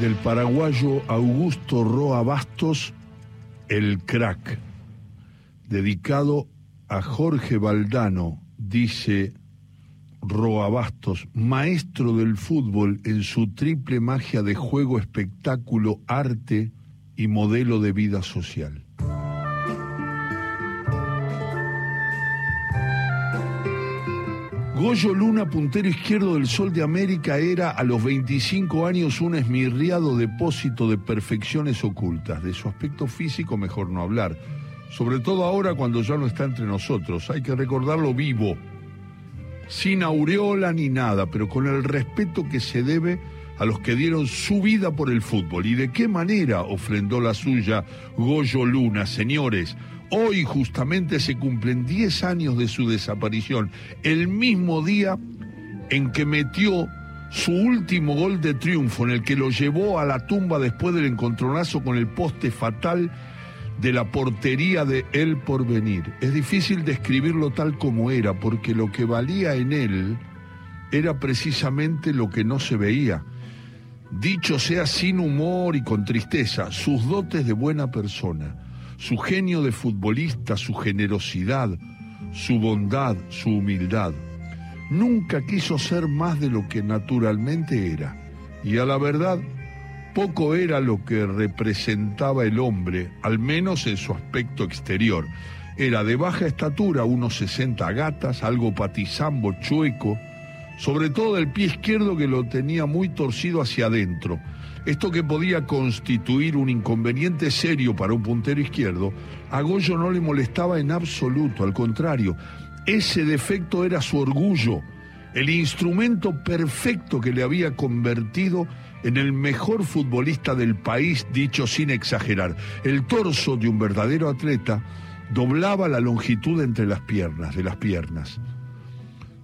del paraguayo Augusto Roa Bastos, El Crack, dedicado a Jorge Valdano, dice Roa Bastos, maestro del fútbol en su triple magia de juego, espectáculo, arte y modelo de vida social. Goyo Luna, puntero izquierdo del Sol de América, era a los 25 años un esmirriado depósito de perfecciones ocultas. De su aspecto físico mejor no hablar. Sobre todo ahora cuando ya no está entre nosotros. Hay que recordarlo vivo. Sin aureola ni nada, pero con el respeto que se debe a los que dieron su vida por el fútbol. ¿Y de qué manera ofrendó la suya Goyo Luna, señores? Hoy justamente se cumplen 10 años de su desaparición, el mismo día en que metió su último gol de triunfo, en el que lo llevó a la tumba después del encontronazo con el poste fatal de la portería de El Porvenir. Es difícil describirlo tal como era, porque lo que valía en él era precisamente lo que no se veía. Dicho sea sin humor y con tristeza, sus dotes de buena persona su genio de futbolista, su generosidad, su bondad, su humildad. Nunca quiso ser más de lo que naturalmente era. Y a la verdad, poco era lo que representaba el hombre, al menos en su aspecto exterior. Era de baja estatura, unos 60 gatas, algo patizambo, chueco, sobre todo el pie izquierdo que lo tenía muy torcido hacia adentro esto que podía constituir un inconveniente serio para un puntero izquierdo, a Goyo no le molestaba en absoluto, al contrario, ese defecto era su orgullo, el instrumento perfecto que le había convertido en el mejor futbolista del país, dicho sin exagerar. El torso de un verdadero atleta doblaba la longitud entre las piernas, de las piernas.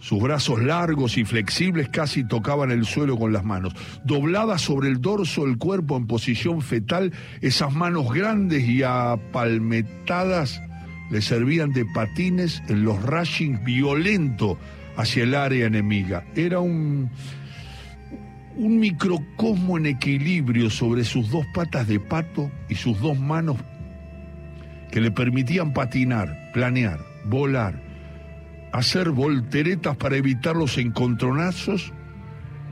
Sus brazos largos y flexibles casi tocaban el suelo con las manos. Dobladas sobre el dorso del cuerpo en posición fetal, esas manos grandes y apalmetadas le servían de patines en los rushings violentos hacia el área enemiga. Era un, un microcosmo en equilibrio sobre sus dos patas de pato y sus dos manos que le permitían patinar, planear, volar hacer volteretas para evitar los encontronazos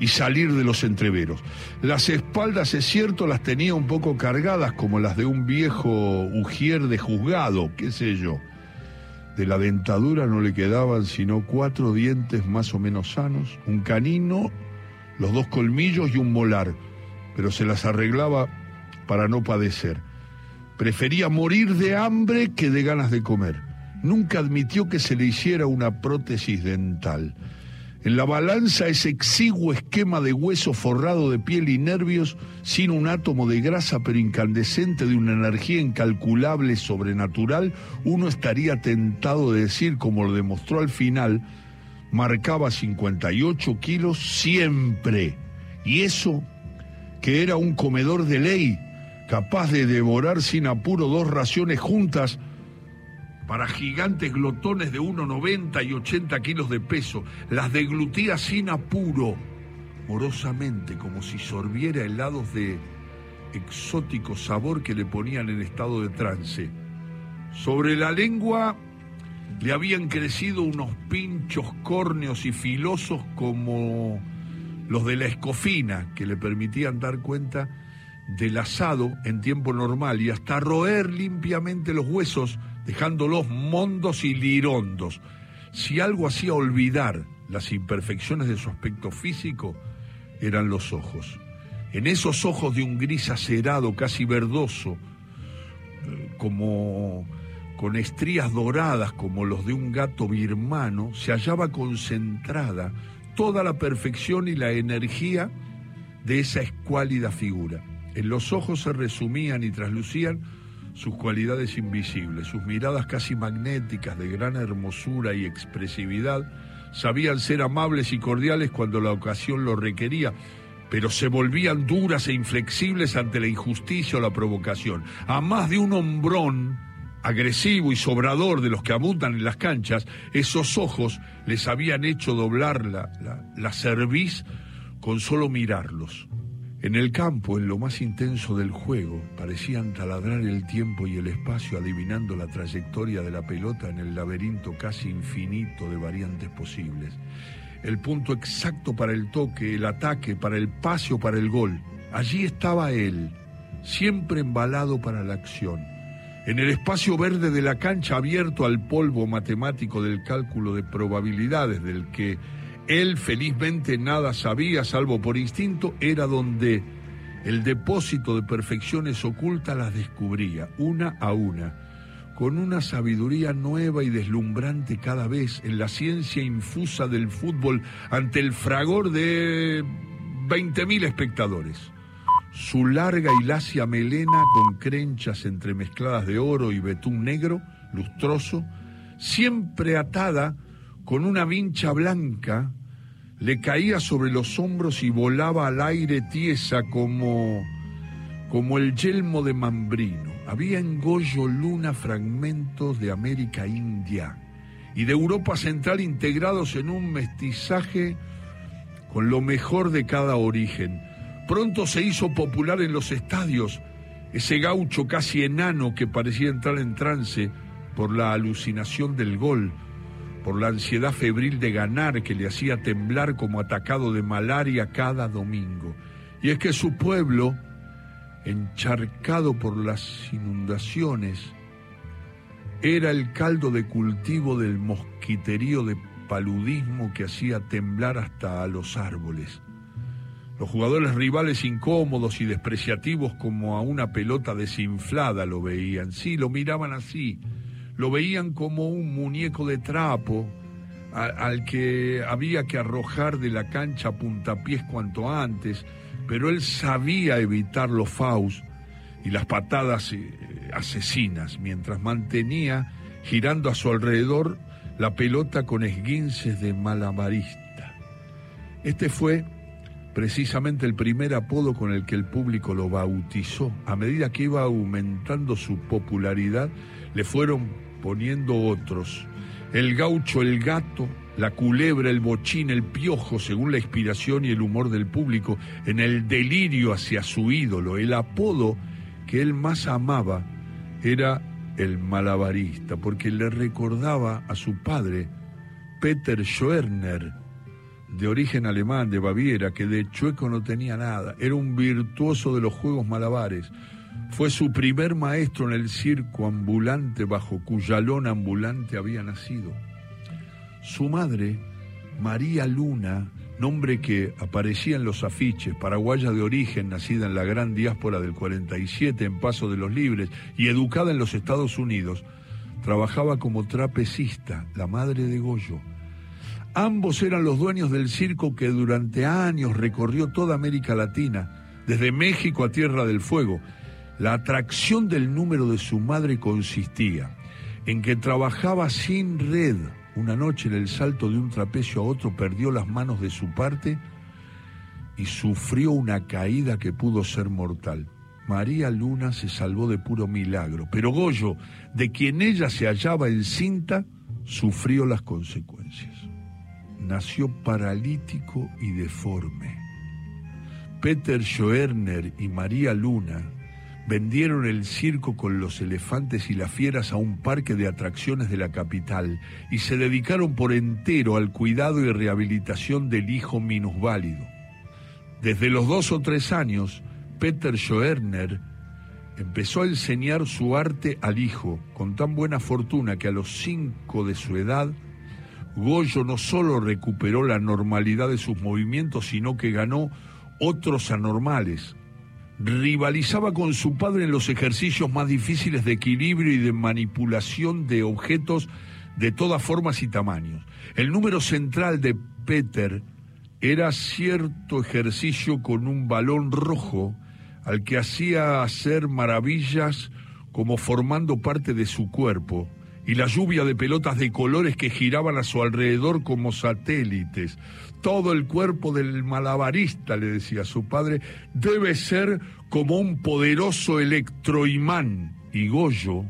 y salir de los entreveros. Las espaldas, es cierto, las tenía un poco cargadas como las de un viejo ujier de juzgado, qué sé yo. De la dentadura no le quedaban sino cuatro dientes más o menos sanos, un canino, los dos colmillos y un molar, pero se las arreglaba para no padecer. Prefería morir de hambre que de ganas de comer nunca admitió que se le hiciera una prótesis dental. En la balanza ese exiguo esquema de hueso forrado de piel y nervios, sin un átomo de grasa pero incandescente de una energía incalculable, sobrenatural, uno estaría tentado de decir, como lo demostró al final, marcaba 58 kilos siempre. Y eso, que era un comedor de ley, capaz de devorar sin apuro dos raciones juntas, para gigantes glotones de 1,90 y 80 kilos de peso, las deglutía sin apuro, morosamente, como si sorbiera helados de exótico sabor que le ponían en estado de trance. Sobre la lengua le habían crecido unos pinchos córneos y filosos como los de la escofina, que le permitían dar cuenta del asado en tiempo normal y hasta roer limpiamente los huesos dejándolos mondos y lirondos. Si algo hacía olvidar las imperfecciones de su aspecto físico, eran los ojos. En esos ojos de un gris acerado, casi verdoso, eh, como con estrías doradas como los de un gato birmano, se hallaba concentrada toda la perfección y la energía de esa escuálida figura. En los ojos se resumían y traslucían sus cualidades invisibles, sus miradas casi magnéticas de gran hermosura y expresividad, sabían ser amables y cordiales cuando la ocasión lo requería, pero se volvían duras e inflexibles ante la injusticia o la provocación. A más de un hombrón agresivo y sobrador de los que abundan en las canchas, esos ojos les habían hecho doblar la, la, la cerviz con solo mirarlos. En el campo, en lo más intenso del juego, parecían taladrar el tiempo y el espacio adivinando la trayectoria de la pelota en el laberinto casi infinito de variantes posibles. El punto exacto para el toque, el ataque, para el pase o para el gol. Allí estaba él, siempre embalado para la acción. En el espacio verde de la cancha abierto al polvo matemático del cálculo de probabilidades del que él felizmente nada sabía, salvo por instinto, era donde el depósito de perfecciones ocultas las descubría, una a una, con una sabiduría nueva y deslumbrante cada vez en la ciencia infusa del fútbol ante el fragor de 20.000 espectadores. Su larga y lacia melena con crenchas entremezcladas de oro y betún negro, lustroso, siempre atada con una vincha blanca le caía sobre los hombros y volaba al aire tiesa como, como el yelmo de Mambrino. Había en Goyo Luna fragmentos de América India y de Europa Central integrados en un mestizaje con lo mejor de cada origen. Pronto se hizo popular en los estadios ese gaucho casi enano que parecía entrar en trance por la alucinación del gol por la ansiedad febril de ganar que le hacía temblar como atacado de malaria cada domingo. Y es que su pueblo, encharcado por las inundaciones, era el caldo de cultivo del mosquiterío de paludismo que hacía temblar hasta a los árboles. Los jugadores rivales incómodos y despreciativos como a una pelota desinflada lo veían, sí, lo miraban así, lo veían como un muñeco de trapo al que había que arrojar de la cancha a puntapiés cuanto antes, pero él sabía evitar los faus y las patadas eh, asesinas mientras mantenía girando a su alrededor la pelota con esguinces de malabarista. Este fue precisamente el primer apodo con el que el público lo bautizó. A medida que iba aumentando su popularidad, le fueron poniendo otros. El gaucho, el gato, la culebra, el bochín, el piojo, según la inspiración y el humor del público, en el delirio hacia su ídolo. El apodo que él más amaba era el malabarista, porque le recordaba a su padre, Peter Schoerner, de origen alemán, de Baviera, que de chueco no tenía nada, era un virtuoso de los juegos malabares, fue su primer maestro en el circo ambulante bajo cuya lona ambulante había nacido. Su madre, María Luna, nombre que aparecía en los afiches, paraguaya de origen, nacida en la gran diáspora del 47 en Paso de los Libres y educada en los Estados Unidos, trabajaba como trapecista, la madre de Goyo. Ambos eran los dueños del circo que durante años recorrió toda América Latina, desde México a Tierra del Fuego, la atracción del número de su madre consistía en que trabajaba sin red. Una noche en el salto de un trapecio a otro perdió las manos de su parte y sufrió una caída que pudo ser mortal. María Luna se salvó de puro milagro, pero Goyo, de quien ella se hallaba encinta, sufrió las consecuencias. Nació paralítico y deforme. Peter Schoerner y María Luna vendieron el circo con los elefantes y las fieras a un parque de atracciones de la capital y se dedicaron por entero al cuidado y rehabilitación del hijo minusválido. Desde los dos o tres años, Peter Schoerner empezó a enseñar su arte al hijo, con tan buena fortuna que a los cinco de su edad, Goyo no solo recuperó la normalidad de sus movimientos, sino que ganó otros anormales, rivalizaba con su padre en los ejercicios más difíciles de equilibrio y de manipulación de objetos de todas formas y tamaños. El número central de Peter era cierto ejercicio con un balón rojo al que hacía hacer maravillas como formando parte de su cuerpo y la lluvia de pelotas de colores que giraban a su alrededor como satélites. Todo el cuerpo del malabarista, le decía su padre, debe ser como un poderoso electroimán. Y Goyo,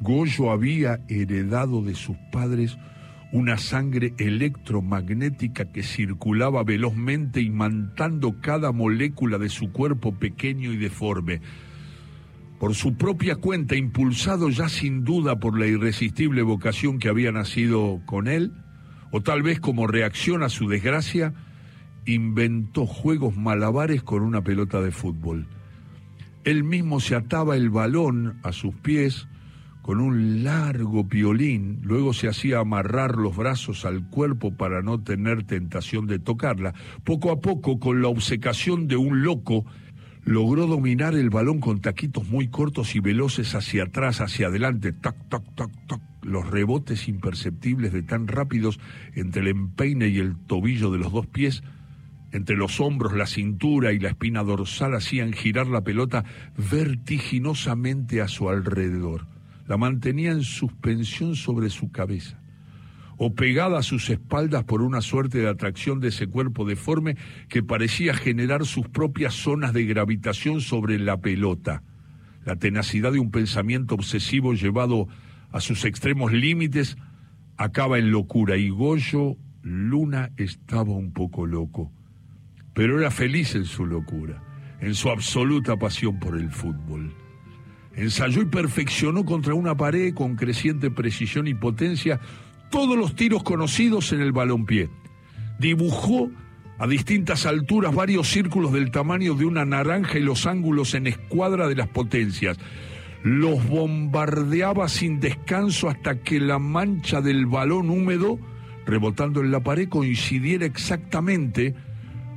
Goyo había heredado de sus padres una sangre electromagnética que circulaba velozmente imantando cada molécula de su cuerpo pequeño y deforme. Por su propia cuenta, impulsado ya sin duda por la irresistible vocación que había nacido con él, o tal vez como reacción a su desgracia, inventó juegos malabares con una pelota de fútbol. Él mismo se ataba el balón a sus pies, con un largo piolín, luego se hacía amarrar los brazos al cuerpo para no tener tentación de tocarla. Poco a poco, con la obsecación de un loco, logró dominar el balón con taquitos muy cortos y veloces hacia atrás, hacia adelante, tac, tac, tac, tac. Los rebotes imperceptibles de tan rápidos entre el empeine y el tobillo de los dos pies, entre los hombros, la cintura y la espina dorsal hacían girar la pelota vertiginosamente a su alrededor. La mantenía en suspensión sobre su cabeza, o pegada a sus espaldas por una suerte de atracción de ese cuerpo deforme que parecía generar sus propias zonas de gravitación sobre la pelota. La tenacidad de un pensamiento obsesivo llevado a sus extremos límites acaba en locura y Goyo Luna estaba un poco loco, pero era feliz en su locura, en su absoluta pasión por el fútbol. Ensayó y perfeccionó contra una pared con creciente precisión y potencia todos los tiros conocidos en el balompié. Dibujó a distintas alturas varios círculos del tamaño de una naranja y los ángulos en escuadra de las potencias. Los bombardeaba sin descanso hasta que la mancha del balón húmedo, rebotando en la pared, coincidiera exactamente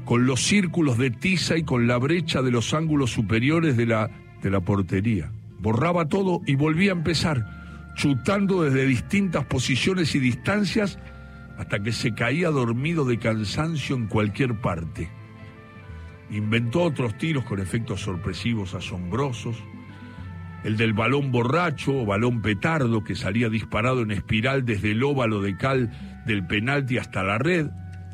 con los círculos de tiza y con la brecha de los ángulos superiores de la, de la portería borraba todo y volvía a empezar, chutando desde distintas posiciones y distancias hasta que se caía dormido de cansancio en cualquier parte. Inventó otros tiros con efectos sorpresivos asombrosos, el del balón borracho o balón petardo que salía disparado en espiral desde el óvalo de cal del penalti hasta la red,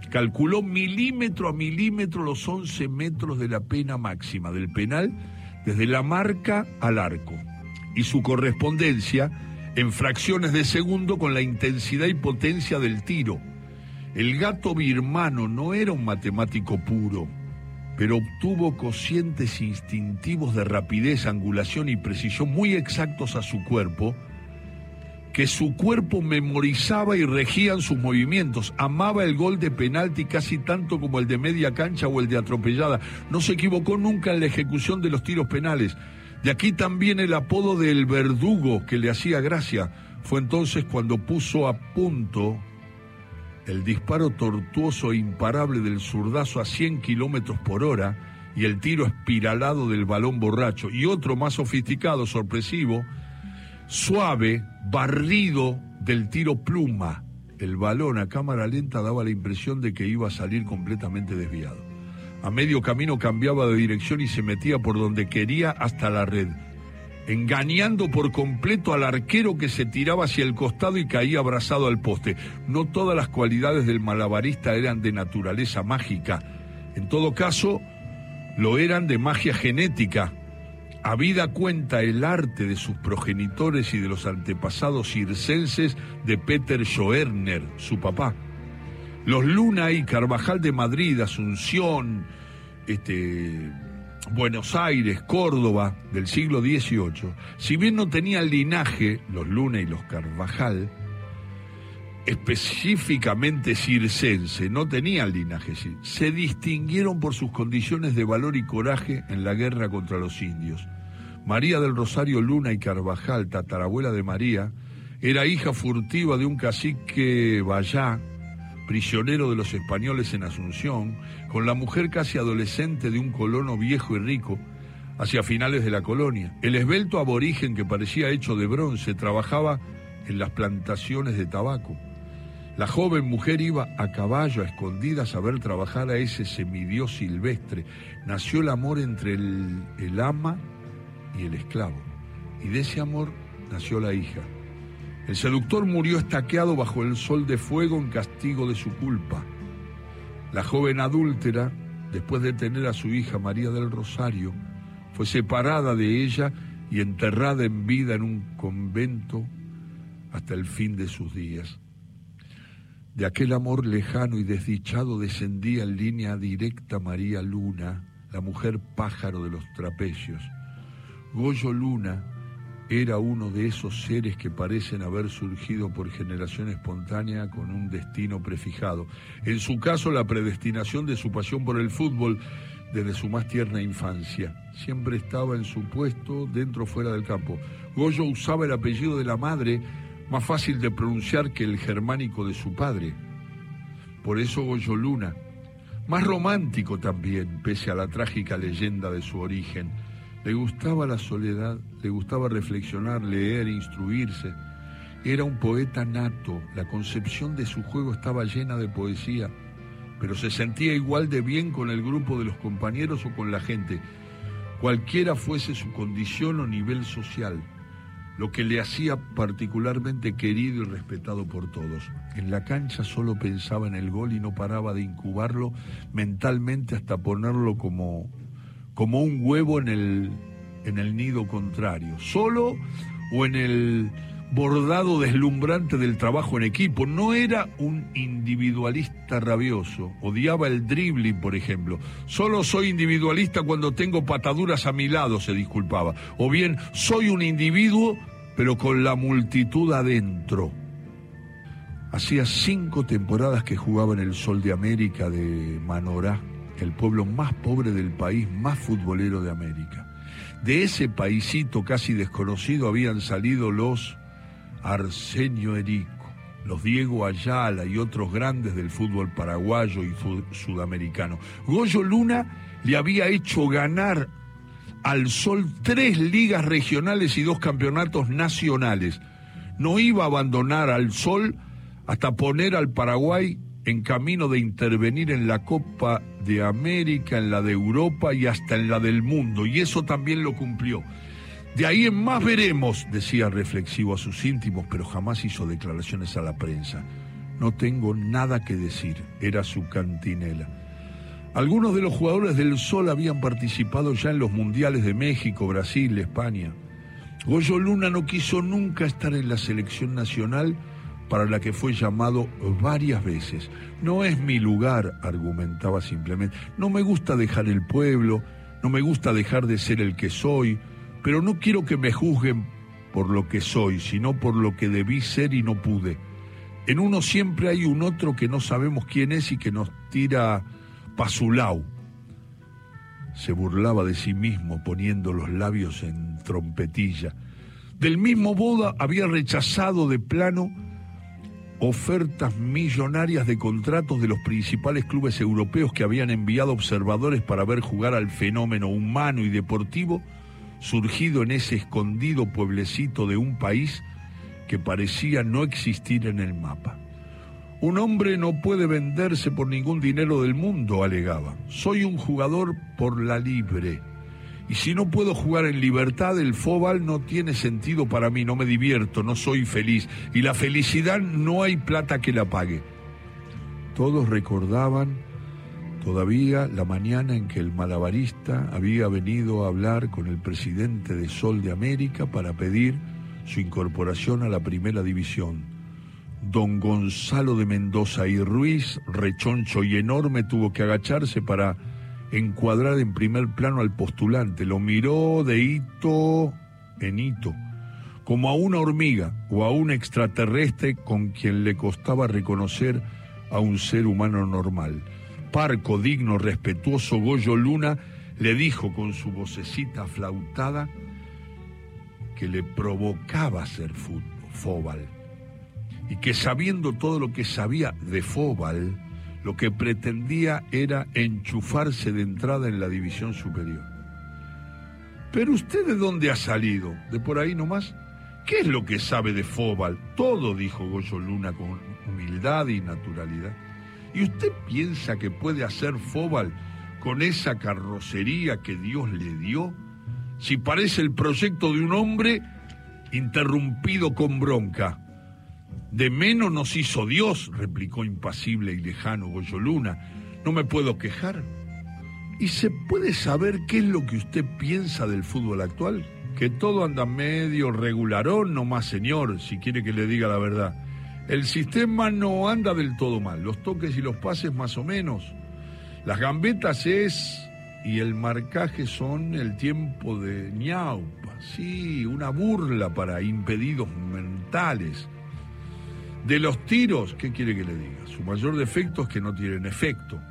calculó milímetro a milímetro los 11 metros de la pena máxima del penal desde la marca al arco, y su correspondencia en fracciones de segundo con la intensidad y potencia del tiro. El gato birmano no era un matemático puro, pero obtuvo cocientes instintivos de rapidez, angulación y precisión muy exactos a su cuerpo, que su cuerpo memorizaba y regían sus movimientos. Amaba el gol de penalti casi tanto como el de media cancha o el de atropellada. No se equivocó nunca en la ejecución de los tiros penales. De aquí también el apodo del verdugo que le hacía gracia. Fue entonces cuando puso a punto el disparo tortuoso e imparable del zurdazo a 100 kilómetros por hora y el tiro espiralado del balón borracho. Y otro más sofisticado, sorpresivo, suave, barrido del tiro pluma. El balón a cámara lenta daba la impresión de que iba a salir completamente desviado. A medio camino cambiaba de dirección y se metía por donde quería hasta la red, engañando por completo al arquero que se tiraba hacia el costado y caía abrazado al poste. No todas las cualidades del malabarista eran de naturaleza mágica. En todo caso, lo eran de magia genética, Habida cuenta el arte de sus progenitores y de los antepasados circenses de Peter Schoerner, su papá. Los Luna y Carvajal de Madrid, Asunción, este, Buenos Aires, Córdoba del siglo XVIII, si bien no tenían linaje, los Luna y los Carvajal, específicamente circense, no tenían linaje, se distinguieron por sus condiciones de valor y coraje en la guerra contra los indios. María del Rosario Luna y Carvajal, tatarabuela de María, era hija furtiva de un cacique Vallá, prisionero de los españoles en Asunción, con la mujer casi adolescente de un colono viejo y rico, hacia finales de la colonia. El esbelto aborigen que parecía hecho de bronce trabajaba en las plantaciones de tabaco. La joven mujer iba a caballo a escondidas a ver trabajar a ese semidios silvestre. Nació el amor entre el, el ama y el esclavo. Y de ese amor nació la hija. El seductor murió estaqueado bajo el sol de fuego en castigo de su culpa. La joven adúltera, después de tener a su hija María del Rosario, fue separada de ella y enterrada en vida en un convento hasta el fin de sus días. De aquel amor lejano y desdichado descendía en línea directa María Luna, la mujer pájaro de los trapecios. Goyo Luna era uno de esos seres que parecen haber surgido por generación espontánea con un destino prefijado. En su caso, la predestinación de su pasión por el fútbol desde su más tierna infancia. Siempre estaba en su puesto, dentro o fuera del campo. Goyo usaba el apellido de la madre, más fácil de pronunciar que el germánico de su padre. Por eso Goyo Luna, más romántico también, pese a la trágica leyenda de su origen. Le gustaba la soledad, le gustaba reflexionar, leer, instruirse. Era un poeta nato, la concepción de su juego estaba llena de poesía, pero se sentía igual de bien con el grupo de los compañeros o con la gente, cualquiera fuese su condición o nivel social, lo que le hacía particularmente querido y respetado por todos. En la cancha solo pensaba en el gol y no paraba de incubarlo mentalmente hasta ponerlo como como un huevo en el, en el nido contrario, solo o en el bordado deslumbrante del trabajo en equipo. No era un individualista rabioso, odiaba el dribbling, por ejemplo. Solo soy individualista cuando tengo pataduras a mi lado, se disculpaba. O bien, soy un individuo, pero con la multitud adentro. Hacía cinco temporadas que jugaba en el Sol de América de Manorá el pueblo más pobre del país, más futbolero de América. De ese paisito casi desconocido habían salido los Arsenio Erico, los Diego Ayala y otros grandes del fútbol paraguayo y sudamericano. Goyo Luna le había hecho ganar al Sol tres ligas regionales y dos campeonatos nacionales. No iba a abandonar al Sol hasta poner al Paraguay en camino de intervenir en la Copa de América, en la de Europa y hasta en la del mundo, y eso también lo cumplió. De ahí en más veremos, decía reflexivo a sus íntimos, pero jamás hizo declaraciones a la prensa. No tengo nada que decir, era su cantinela. Algunos de los jugadores del Sol habían participado ya en los mundiales de México, Brasil, España. Goyo Luna no quiso nunca estar en la selección nacional para la que fue llamado varias veces. No es mi lugar, argumentaba simplemente. No me gusta dejar el pueblo, no me gusta dejar de ser el que soy, pero no quiero que me juzguen por lo que soy, sino por lo que debí ser y no pude. En uno siempre hay un otro que no sabemos quién es y que nos tira pasulao. Se burlaba de sí mismo poniendo los labios en trompetilla. Del mismo boda había rechazado de plano ofertas millonarias de contratos de los principales clubes europeos que habían enviado observadores para ver jugar al fenómeno humano y deportivo surgido en ese escondido pueblecito de un país que parecía no existir en el mapa. Un hombre no puede venderse por ningún dinero del mundo, alegaba. Soy un jugador por la libre y si no puedo jugar en libertad, el fóbal no tiene sentido para mí, no me divierto, no soy feliz. Y la felicidad no hay plata que la pague. Todos recordaban todavía la mañana en que el malabarista había venido a hablar con el presidente de Sol de América para pedir su incorporación a la primera división. Don Gonzalo de Mendoza y Ruiz, rechoncho y enorme, tuvo que agacharse para encuadrar en primer plano al postulante, lo miró de hito en hito, como a una hormiga o a un extraterrestre con quien le costaba reconocer a un ser humano normal. Parco, digno, respetuoso Goyo Luna le dijo con su vocecita flautada que le provocaba ser Fóbal y que sabiendo todo lo que sabía de Fóbal, lo que pretendía era enchufarse de entrada en la división superior. Pero usted de dónde ha salido? ¿De por ahí nomás? ¿Qué es lo que sabe de Fóbal? Todo, dijo Goyo Luna con humildad y naturalidad. ¿Y usted piensa que puede hacer Fóbal con esa carrocería que Dios le dio? Si parece el proyecto de un hombre interrumpido con bronca. De menos nos hizo Dios, replicó impasible y lejano Goyo Luna. No me puedo quejar. ¿Y se puede saber qué es lo que usted piensa del fútbol actual? Que todo anda medio regularón, no más señor, si quiere que le diga la verdad. El sistema no anda del todo mal, los toques y los pases más o menos. Las gambetas es y el marcaje son el tiempo de ñaupa, sí, una burla para impedidos mentales. De los tiros, ¿qué quiere que le diga? Su mayor defecto es que no tienen efecto.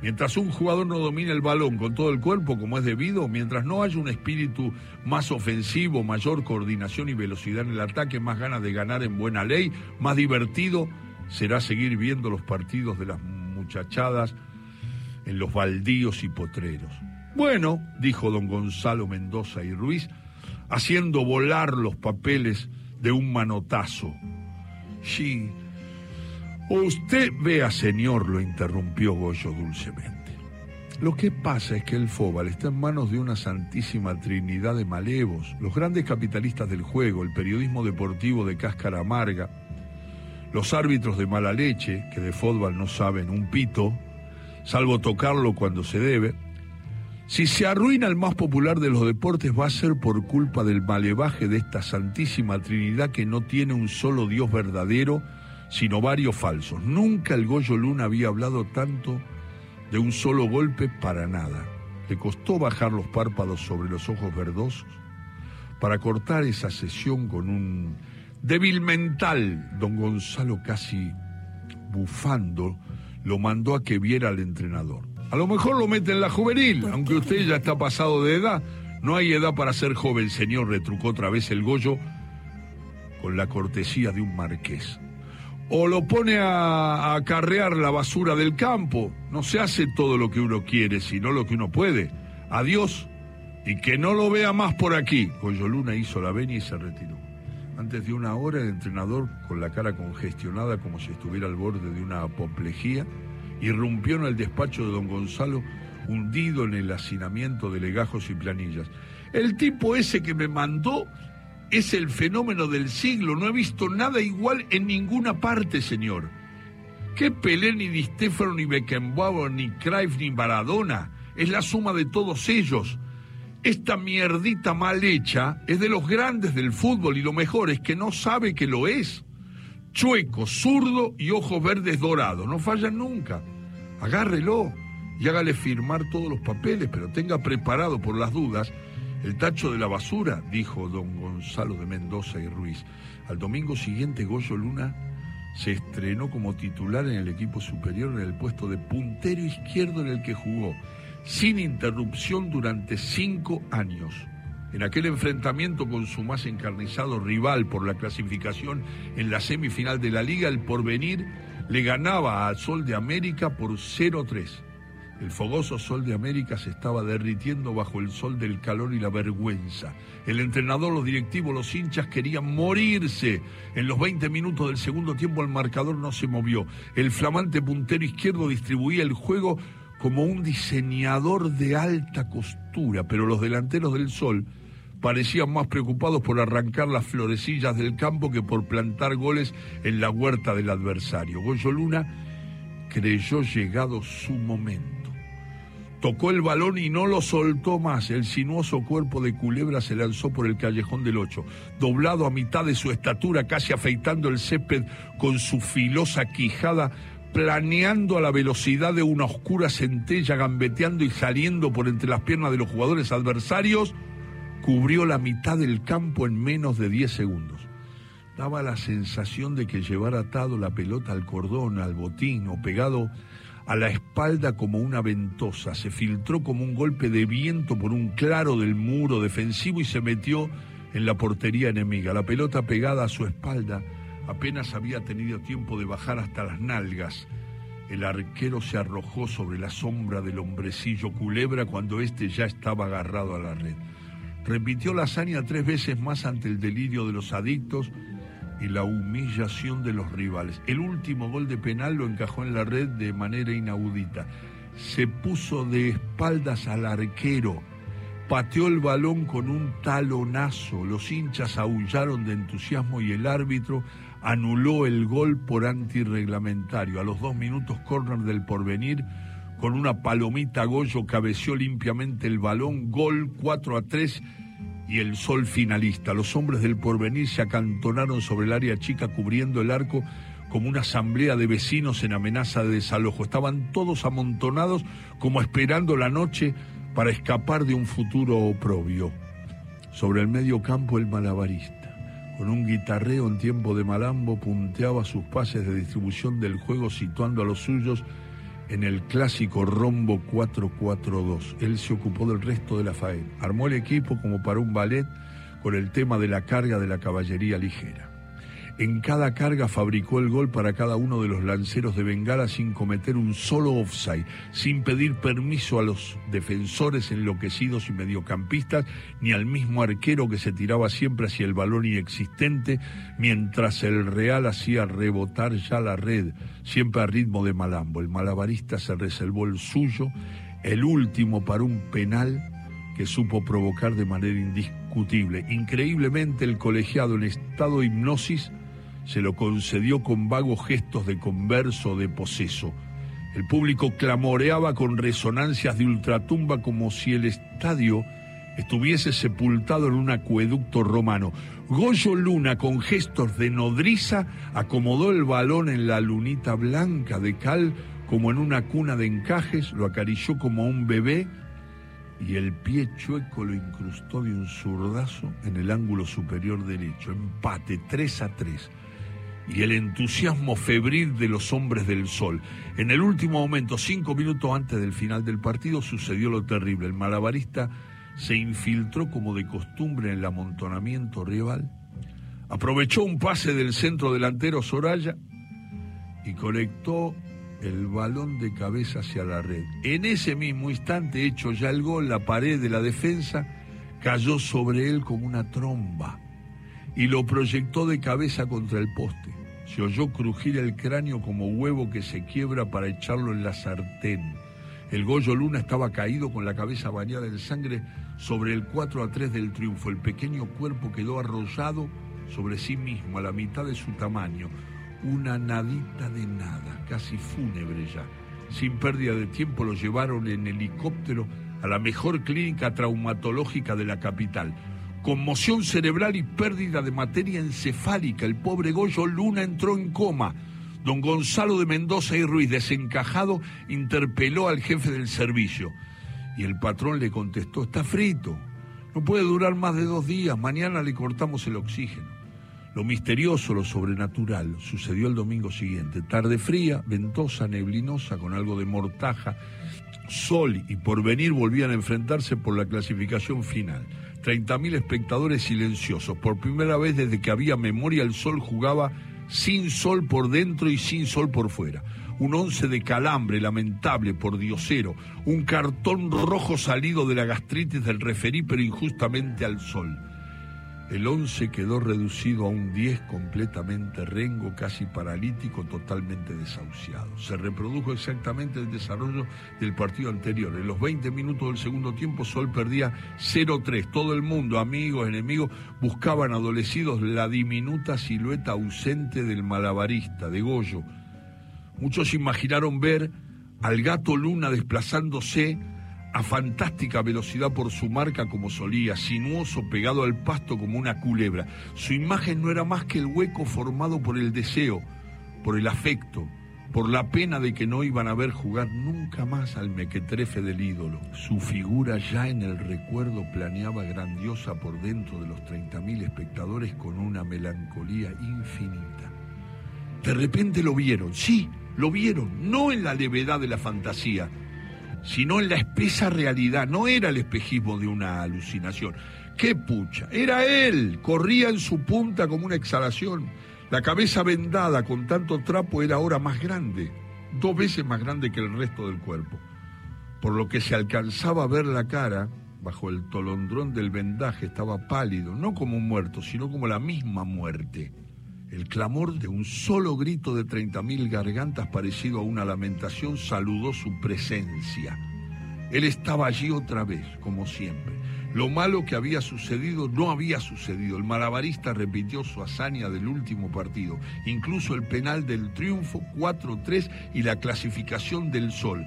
Mientras un jugador no domine el balón con todo el cuerpo como es debido, mientras no haya un espíritu más ofensivo, mayor coordinación y velocidad en el ataque, más ganas de ganar en buena ley, más divertido será seguir viendo los partidos de las muchachadas en los baldíos y potreros. Bueno, dijo don Gonzalo Mendoza y Ruiz, haciendo volar los papeles de un manotazo. Sí, Usted vea, señor, lo interrumpió Goyo dulcemente. Lo que pasa es que el Fóbal está en manos de una santísima trinidad de malevos, los grandes capitalistas del juego, el periodismo deportivo de cáscara amarga, los árbitros de mala leche, que de fútbol no saben un pito, salvo tocarlo cuando se debe. Si se arruina el más popular de los deportes va a ser por culpa del malevaje de esta santísima trinidad que no tiene un solo Dios verdadero, sino varios falsos. Nunca el Goyo Luna había hablado tanto de un solo golpe para nada. Le costó bajar los párpados sobre los ojos verdosos para cortar esa sesión con un débil mental. Don Gonzalo casi bufando lo mandó a que viera al entrenador. A lo mejor lo mete en la juvenil, aunque usted ya está pasado de edad. No hay edad para ser joven, señor, retrucó otra vez el Goyo con la cortesía de un marqués o lo pone a, acarrear la basura del campo. No se hace todo lo que uno quiere, sino lo que uno puede. Adiós y que no lo vea más por aquí. Luna hizo la venia y se retiró. Antes de una hora, el entrenador, con la cara congestionada como si estuviera al borde de una apoplejía, irrumpió en el despacho de don Gonzalo, hundido en el hacinamiento de legajos y planillas. El tipo ese que me mandó es el fenómeno del siglo. No he visto nada igual en ninguna parte, señor. ¿Qué Pelé, ni Di Stefano, ni Beckenbauer, ni Cruyff, ni Maradona? Es la suma de todos ellos. Esta mierdita mal hecha es de los grandes del fútbol y lo mejor es que no sabe que lo es. Chueco, zurdo y ojos verdes dorados. No fallan nunca. Agárrelo y hágale firmar todos los papeles, pero tenga preparado por las dudas el tacho de la basura, dijo don Gonzalo de Mendoza y Ruiz. Al domingo siguiente, Goyo Luna se estrenó como titular en el equipo superior en el puesto de puntero izquierdo en el que jugó, sin interrupción durante cinco años. En aquel enfrentamiento con su más encarnizado rival por la clasificación en la semifinal de la liga, el porvenir le ganaba al Sol de América por 0-3. El fogoso sol de América se estaba derritiendo bajo el sol del calor y la vergüenza. El entrenador, los directivos, los hinchas querían morirse. En los 20 minutos del segundo tiempo el marcador no se movió. El flamante puntero izquierdo distribuía el juego como un diseñador de alta costura, pero los delanteros del sol parecían más preocupados por arrancar las florecillas del campo que por plantar goles en la huerta del adversario. Goyo Luna creyó llegado su momento. Tocó el balón y no lo soltó más. El sinuoso cuerpo de culebra se lanzó por el callejón del ocho, doblado a mitad de su estatura, casi afeitando el césped con su filosa quijada, planeando a la velocidad de una oscura centella, gambeteando y saliendo por entre las piernas de los jugadores adversarios, cubrió la mitad del campo en menos de diez segundos. Daba la sensación de que llevara atado la pelota al cordón, al botín o pegado a la espalda como una ventosa, se filtró como un golpe de viento por un claro del muro defensivo y se metió en la portería enemiga. La pelota pegada a su espalda apenas había tenido tiempo de bajar hasta las nalgas. El arquero se arrojó sobre la sombra del hombrecillo culebra cuando éste ya estaba agarrado a la red. Repitió la hazaña tres veces más ante el delirio de los adictos y la humillación de los rivales. El último gol de penal lo encajó en la red de manera inaudita. Se puso de espaldas al arquero, pateó el balón con un talonazo, los hinchas aullaron de entusiasmo y el árbitro anuló el gol por antirreglamentario. A los dos minutos, córner del porvenir, con una palomita Goyo cabeció limpiamente el balón, gol 4 a 3 y el sol finalista. Los hombres del porvenir se acantonaron sobre el área chica cubriendo el arco como una asamblea de vecinos en amenaza de desalojo. Estaban todos amontonados como esperando la noche para escapar de un futuro oprobio. Sobre el medio campo el malabarista, con un guitarreo en tiempo de malambo, punteaba sus pases de distribución del juego situando a los suyos en el clásico rombo 4-4-2. Él se ocupó del resto de la faena. Armó el equipo como para un ballet con el tema de la carga de la caballería ligera. En cada carga fabricó el gol para cada uno de los lanceros de Bengala sin cometer un solo offside, sin pedir permiso a los defensores enloquecidos y mediocampistas, ni al mismo arquero que se tiraba siempre hacia el balón inexistente, mientras el Real hacía rebotar ya la red, siempre a ritmo de malambo. El malabarista se reservó el suyo, el último para un penal que supo provocar de manera indiscutible. Increíblemente el colegiado en estado de hipnosis se lo concedió con vagos gestos de converso o de poseso. El público clamoreaba con resonancias de ultratumba como si el estadio estuviese sepultado en un acueducto romano. Goyo Luna, con gestos de nodriza, acomodó el balón en la lunita blanca de cal como en una cuna de encajes, lo acarició como a un bebé y el pie chueco lo incrustó de un zurdazo en el ángulo superior derecho. Empate 3 a 3 y el entusiasmo febril de los hombres del sol. En el último momento, cinco minutos antes del final del partido, sucedió lo terrible. El malabarista se infiltró como de costumbre en el amontonamiento rival, aprovechó un pase del centro delantero Soraya y conectó el balón de cabeza hacia la red. En ese mismo instante, hecho ya el gol, la pared de la defensa cayó sobre él como una tromba y lo proyectó de cabeza contra el poste. Se oyó crujir el cráneo como huevo que se quiebra para echarlo en la sartén. El Goyo Luna estaba caído con la cabeza bañada en sangre sobre el 4 a 3 del triunfo. El pequeño cuerpo quedó arrollado sobre sí mismo, a la mitad de su tamaño. Una nadita de nada, casi fúnebre ya. Sin pérdida de tiempo lo llevaron en helicóptero a la mejor clínica traumatológica de la capital conmoción cerebral y pérdida de materia encefálica. El pobre Goyo Luna entró en coma. Don Gonzalo de Mendoza y Ruiz, desencajado, interpeló al jefe del servicio. Y el patrón le contestó, está frito, no puede durar más de dos días, mañana le cortamos el oxígeno. Lo misterioso, lo sobrenatural, sucedió el domingo siguiente. Tarde fría, ventosa, neblinosa, con algo de mortaja, sol y porvenir volvían a enfrentarse por la clasificación final. 30.000 espectadores silenciosos. Por primera vez desde que había memoria, el sol jugaba sin sol por dentro y sin sol por fuera. Un once de calambre lamentable por diosero, un cartón rojo salido de la gastritis del referí, pero injustamente al sol el 11 quedó reducido a un 10 completamente rengo, casi paralítico, totalmente desahuciado. Se reprodujo exactamente el desarrollo del partido anterior. En los 20 minutos del segundo tiempo, Sol perdía 0-3. Todo el mundo, amigos, enemigos, buscaban adolecidos la diminuta silueta ausente del malabarista, de Goyo. Muchos imaginaron ver al gato Luna desplazándose a fantástica velocidad por su marca como solía, sinuoso pegado al pasto como una culebra. Su imagen no era más que el hueco formado por el deseo, por el afecto, por la pena de que no iban a ver jugar nunca más al mequetrefe del ídolo. Su figura ya en el recuerdo planeaba grandiosa por dentro de los 30.000 espectadores con una melancolía infinita. De repente lo vieron, sí, lo vieron, no en la levedad de la fantasía, sino en la espesa realidad. No era el espejismo de una alucinación. ¡Qué pucha! Era él. Corría en su punta como una exhalación. La cabeza vendada con tanto trapo era ahora más grande, dos veces más grande que el resto del cuerpo. Por lo que se alcanzaba a ver la cara, bajo el tolondrón del vendaje estaba pálido, no como un muerto, sino como la misma muerte. El clamor de un solo grito de treinta mil gargantas parecido a una lamentación saludó su presencia. Él estaba allí otra vez, como siempre. Lo malo que había sucedido no había sucedido. El malabarista repitió su hazaña del último partido, incluso el penal del triunfo 4-3 y la clasificación del sol.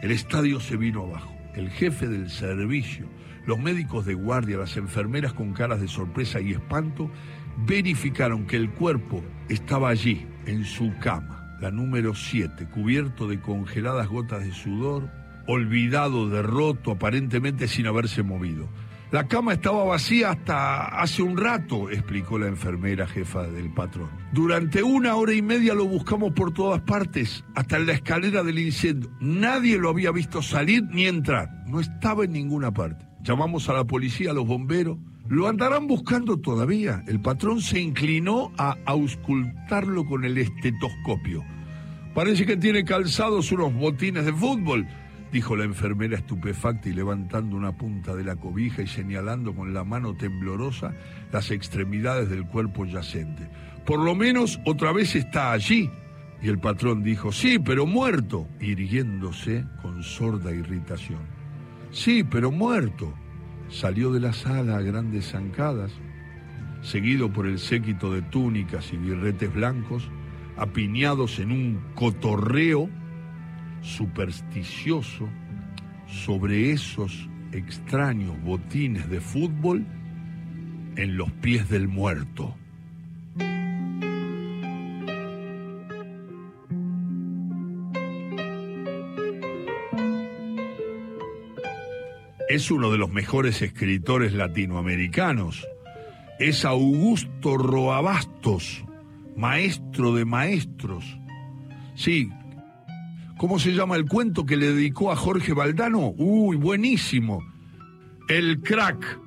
El estadio se vino abajo. El jefe del servicio, los médicos de guardia, las enfermeras con caras de sorpresa y espanto, verificaron que el cuerpo estaba allí, en su cama, la número 7, cubierto de congeladas gotas de sudor, olvidado, derroto, aparentemente sin haberse movido. La cama estaba vacía hasta hace un rato, explicó la enfermera jefa del patrón. Durante una hora y media lo buscamos por todas partes, hasta en la escalera del incendio. Nadie lo había visto salir ni entrar. No estaba en ninguna parte. Llamamos a la policía, a los bomberos. Lo andarán buscando todavía. El patrón se inclinó a auscultarlo con el estetoscopio. Parece que tiene calzados unos botines de fútbol dijo la enfermera estupefacta y levantando una punta de la cobija y señalando con la mano temblorosa las extremidades del cuerpo yacente. Por lo menos otra vez está allí. Y el patrón dijo, sí, pero muerto, irguiéndose con sorda irritación. Sí, pero muerto. Salió de la sala a grandes zancadas, seguido por el séquito de túnicas y birretes blancos, apiñados en un cotorreo supersticioso sobre esos extraños botines de fútbol en los pies del muerto. Es uno de los mejores escritores latinoamericanos. Es Augusto Roabastos, maestro de maestros. Sí, ¿Cómo se llama el cuento que le dedicó a Jorge Valdano? Uy, buenísimo. El crack.